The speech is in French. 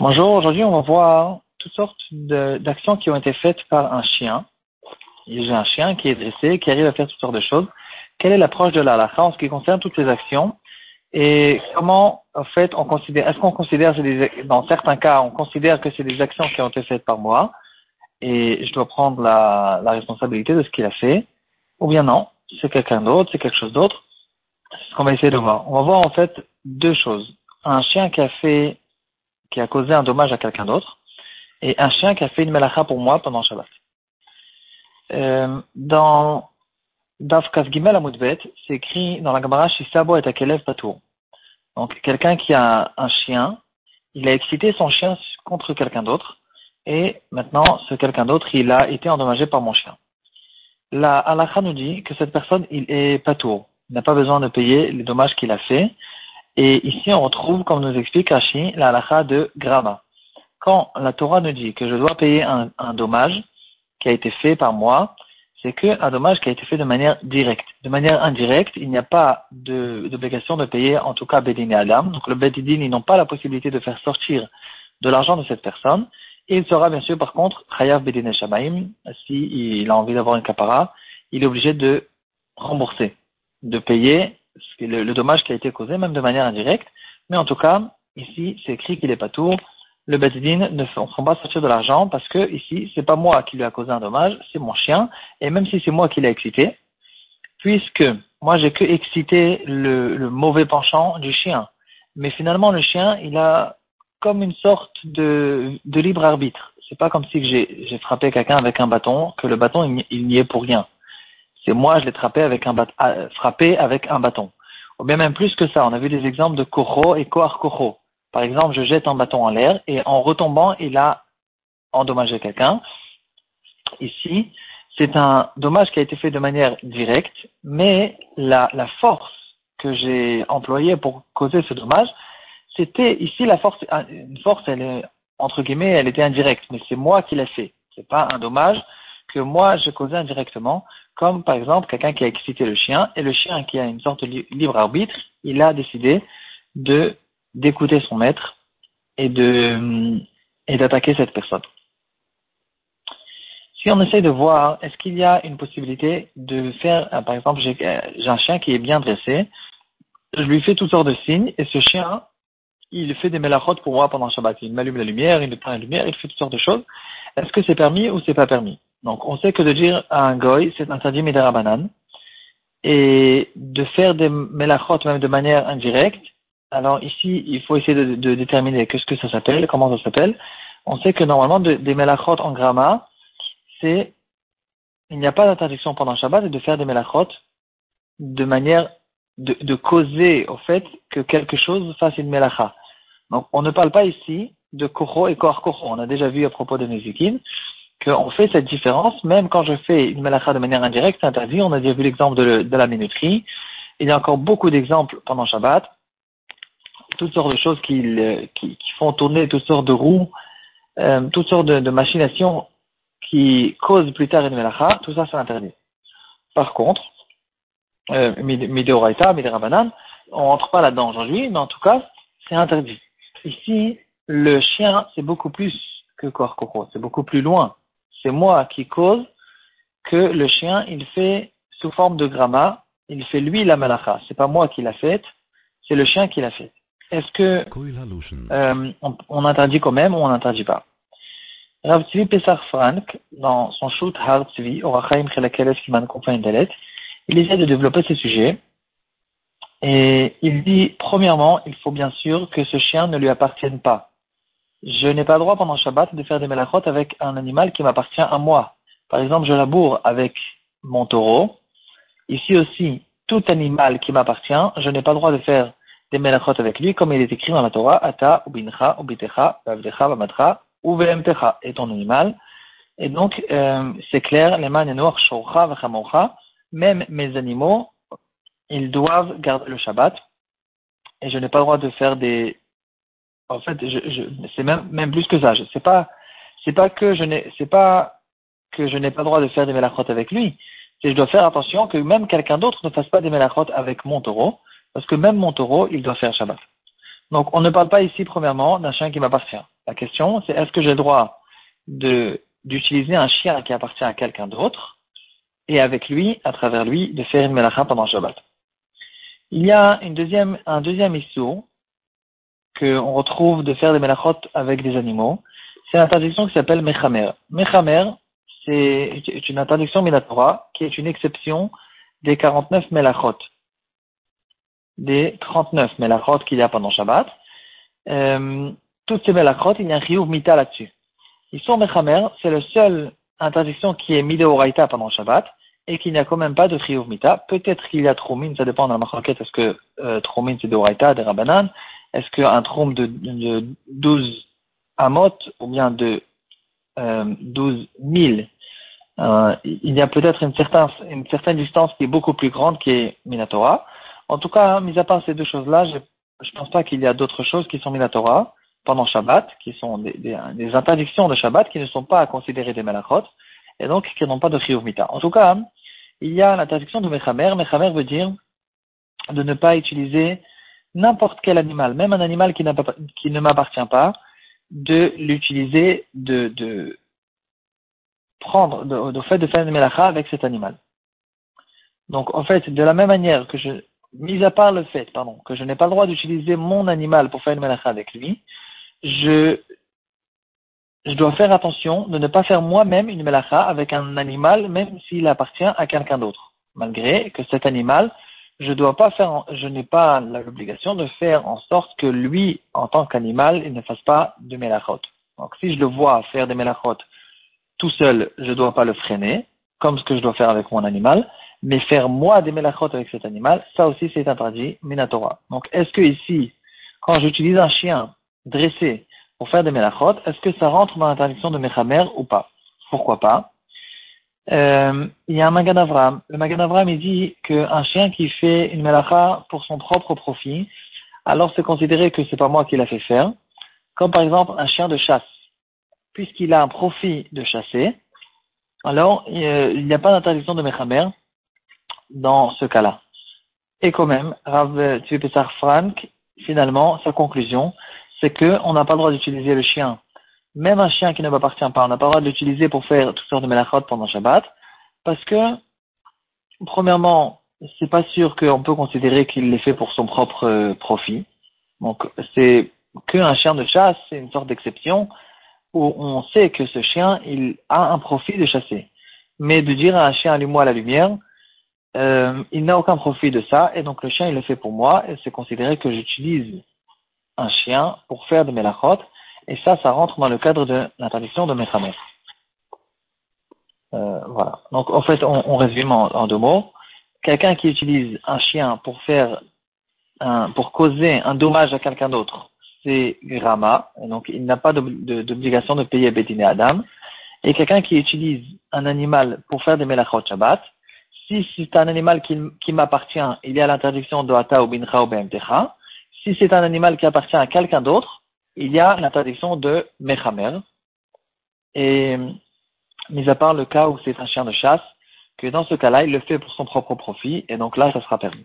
Bonjour, aujourd'hui on va voir toutes sortes d'actions qui ont été faites par un chien. J'ai un chien qui est dressé, qui arrive à faire toutes sortes de choses. Quelle est l'approche de la halakha en ce qui concerne toutes ces actions? Et comment, en fait, on considère, est-ce qu'on considère, dans certains cas, on considère que c'est des actions qui ont été faites par moi? Et je dois prendre la responsabilité de ce qu'il a fait, ou bien non, c'est quelqu'un d'autre, c'est quelque chose d'autre. Ce qu'on va essayer de voir. On va voir en fait deux choses. Un chien qui a fait, qui a causé un dommage à quelqu'un d'autre, et un chien qui a fait une melacha pour moi pendant Shabbat. Euh, dans Dafkas Gimel Amoudbet, c'est écrit dans la Gemara Shisabo et Akelev Patour. Donc, quelqu'un qui a un chien, il a excité son chien contre quelqu'un d'autre, et maintenant, ce quelqu'un d'autre, il a été endommagé par mon chien. La halakha nous dit que cette personne, il est patour. N'a pas besoin de payer les dommages qu'il a fait. Et ici, on retrouve, comme nous explique Rashi, la halakha de Grama. Quand la Torah nous dit que je dois payer un, dommage qui a été fait par moi, c'est qu'un dommage qui a été fait de manière directe. De manière indirecte, il n'y a pas d'obligation de, payer, en tout cas, Bedin et Adam. Donc le Bedin, ils n'ont pas la possibilité de faire sortir de l'argent de cette personne. Et il sera bien sûr, par contre, Chayav Bedin Shamaim, s'il a envie d'avoir une capara, il est obligé de rembourser, de payer le, dommage qui a été causé, même de manière indirecte. Mais en tout cas, ici, c'est écrit qu'il n'est pas tout. Le Bedin ne font pas sortir de l'argent parce que ici, c'est pas moi qui lui a causé un dommage, c'est mon chien. Et même si c'est moi qui l'ai excité, puisque moi j'ai que excité le, mauvais penchant du chien. Mais finalement, le chien, il a comme une sorte de, de libre arbitre. C'est pas comme si j'ai frappé quelqu'un avec un bâton, que le bâton il, n'y est pour rien. C'est moi, je l'ai frappé avec un bâton, ah, frappé avec un bâton. Ou bien même plus que ça, on a vu des exemples de koro et kohar koro. Par exemple, je jette un bâton en l'air et en retombant, il a endommagé quelqu'un. Ici, c'est un dommage qui a été fait de manière directe, mais la, force que j'ai employée pour causer ce dommage, c'était ici la force, une force, entre guillemets, elle était indirecte, mais c'est moi qui l'ai fait. C'est pas un dommage que moi j'ai causé indirectement, comme par exemple quelqu'un qui a excité le chien, et le chien qui a une sorte de libre arbitre, il a décidé de d'écouter son maître et de et d'attaquer cette personne. Si on essaie de voir, est-ce qu'il y a une possibilité de faire, par exemple, j'ai un chien qui est bien dressé, je lui fais toutes sortes de signes, et ce chien, il fait des melachot pour moi pendant Shabbat. Il m'allume la lumière, il me prend la lumière, il fait toutes sortes de choses. Est-ce que c'est permis ou c'est pas permis? Donc, on sait que de dire à un goy, c'est interdit banane Et de faire des melachot même de manière indirecte. Alors ici, il faut essayer de, déterminer qu'est-ce que ça s'appelle, comment ça s'appelle. On sait que normalement, des melachot en gramma, c'est, il n'y a pas d'interdiction pendant Shabbat de faire des melachot de manière de, de, causer au fait que quelque chose fasse une melacha. Donc, on ne parle pas ici de koro et koro. On a déjà vu à propos de Nezikin qu'on fait cette différence, même quand je fais une melacha de manière indirecte, c'est interdit. On a déjà vu l'exemple de, la minuterie. Il y a encore beaucoup d'exemples pendant Shabbat. Toutes sortes de choses qui, qui font tourner toutes sortes de roues, euh, toutes sortes de, machinations qui causent plus tard une melacha. Tout ça, c'est interdit. Par contre, euh, Midoraita, Midirabanan, on rentre pas là-dedans aujourd'hui, mais en tout cas, c'est interdit. Ici, le chien, c'est beaucoup plus que Korkoko, c'est beaucoup plus loin. C'est moi qui cause que le chien, il fait sous forme de gramma, il fait lui la malacha. C'est pas moi qui l'a faite, c'est le chien qui l'a faite. Est-ce que euh, on, interdit quand même ou on n'interdit pas? Rav Tzvi Pesach Frank, dans son shoot Har Tzvi, Orachaim Kiman il essaie de développer ce sujet. Et il dit, premièrement, il faut bien sûr que ce chien ne lui appartienne pas. Je n'ai pas droit pendant Shabbat de faire des melachot avec un animal qui m'appartient à moi. Par exemple, je laboure avec mon taureau. Ici aussi, tout animal qui m'appartient, je n'ai pas droit de faire des melachot avec lui, comme il est écrit dans la Torah, Ata, Ubincha, Ubitecha, Bavdecha, Bamatra, Uvemtecha est ton animal. Et donc, euh, c'est clair, les man Shorcha, même mes animaux, ils doivent garder le Shabbat. Et je n'ai pas le droit de faire des. En fait, je, je, c'est même, même plus que ça. C'est pas, c'est pas que je n'ai, c'est pas que je n'ai pas le droit de faire des melachot avec lui. C'est je dois faire attention que même quelqu'un d'autre ne fasse pas des melachot avec mon taureau, parce que même mon taureau, il doit faire Shabbat. Donc, on ne parle pas ici, premièrement, d'un chien qui m'appartient. La question, c'est est-ce que j'ai le droit de, d'utiliser un chien qui appartient à quelqu'un d'autre et avec lui, à travers lui, de faire une melacha pendant Shabbat? Il y a une deuxième, un deuxième issue qu'on retrouve de faire des melachot avec des animaux. C'est l'interdiction qui s'appelle mechamer. Mechamer, c'est une interdiction minatora qui est une exception des 49 melachot, des 39 melachot qu'il y a pendant Shabbat. Euh, toutes ces melachot, il y a un riyuv mita là-dessus. Ils sont mechamer, c'est la seule interdiction qui est mideoraita pendant Shabbat et qu'il n'y a quand même pas de chiyuv mita. Peut-être qu'il y a troumine, ça dépend de la marquette, est-ce que euh, troumine c'est de des rabanan, est-ce qu'un troum de, de 12 amot ou bien de euh, 12 000, euh, il y a peut-être une certaine, une certaine distance qui est beaucoup plus grande qui est Minatora. En tout cas, mis à part ces deux choses-là, je ne pense pas qu'il y a d'autres choses qui sont Minatora pendant Shabbat, qui sont des, des, interdictions de Shabbat qui ne sont pas à considérer des melachot, et donc qui n'ont pas de chiyuv. En tout cas, il y a l'interdiction de Mechamer. Mechamer veut dire de ne pas utiliser n'importe quel animal, même un animal qui, ne m'appartient pas, de l'utiliser, de, prendre, de, de, fait de faire une melacha avec cet animal. Donc, en fait, de la même manière que je, mis à part le fait, pardon, que je n'ai pas le droit d'utiliser mon animal pour faire une melacha avec lui, je, je dois faire attention de ne pas faire moi-même une melacha avec un animal, même s'il appartient à quelqu'un d'autre. Malgré que cet animal, je dois pas faire, je n'ai pas l'obligation de faire en sorte que lui, en tant qu'animal, il ne fasse pas de melachot. Donc, si je le vois faire des melachot tout seul, je ne dois pas le freiner, comme ce que je dois faire avec mon animal, mais faire moi des melachot avec cet animal, ça aussi c'est interdit, minatora. Donc, est-ce que ici, quand j'utilise un chien dressé pour faire des melachot, est-ce que ça rentre dans l'interdiction de Mechamer ou pas? Pourquoi pas? Euh, Il y a un Magan Avram. Le Magan Avram, il dit qu'un chien qui fait une melacha pour son propre profit, alors c'est considéré que c'est pas moi qui l'a fait faire. Comme par exemple un chien de chasse. Puisqu'il a un profit de chasser, alors il n'y a pas d'interdiction de Mechamer dans ce cas-là. Et quand même, Rav Tzvipesar Frank, finalement, sa conclusion, c'est qu'on n'a pas le droit d'utiliser le chien. Même un chien qui ne m'appartient pas, on n'a pas le droit de l'utiliser pour faire toutes sortes de melachot pendant Shabbat, parce que, premièrement, c'est pas sûr qu'on peut considérer qu'il l'ait fait pour son propre euh, profit. Donc, c'est qu'un chien de chasse, c'est une sorte d'exception où on sait que ce chien, il a un profit de chasser. Mais de dire à un chien, allume-moi la lumière, euh, il n'a aucun profit de ça, et donc le chien, il le fait pour moi, et c'est considéré que j'utilise un chien pour faire des melachot, et ça, ça rentre dans le cadre de l'interdiction de Mechamer. Euh, voilà. Donc, en fait, on, résume en, deux mots. Quelqu'un qui utilise un chien pour faire, pour causer un dommage à quelqu'un d'autre, c'est Grama, et donc il n'a pas d'obligation de, payer Bédine Adam. Et quelqu'un qui utilise un animal pour faire des melachot Shabbat, si c'est un animal qui, m'appartient, il y a l'interdiction de Ata ou Bincha ou. Si c'est un animal qui appartient à quelqu'un d'autre, il y a l'interdiction de Mechamer. Et, mis à part le cas où c'est un chien de chasse, que dans ce cas-là, il le fait pour son propre profit, et donc là, ça sera permis.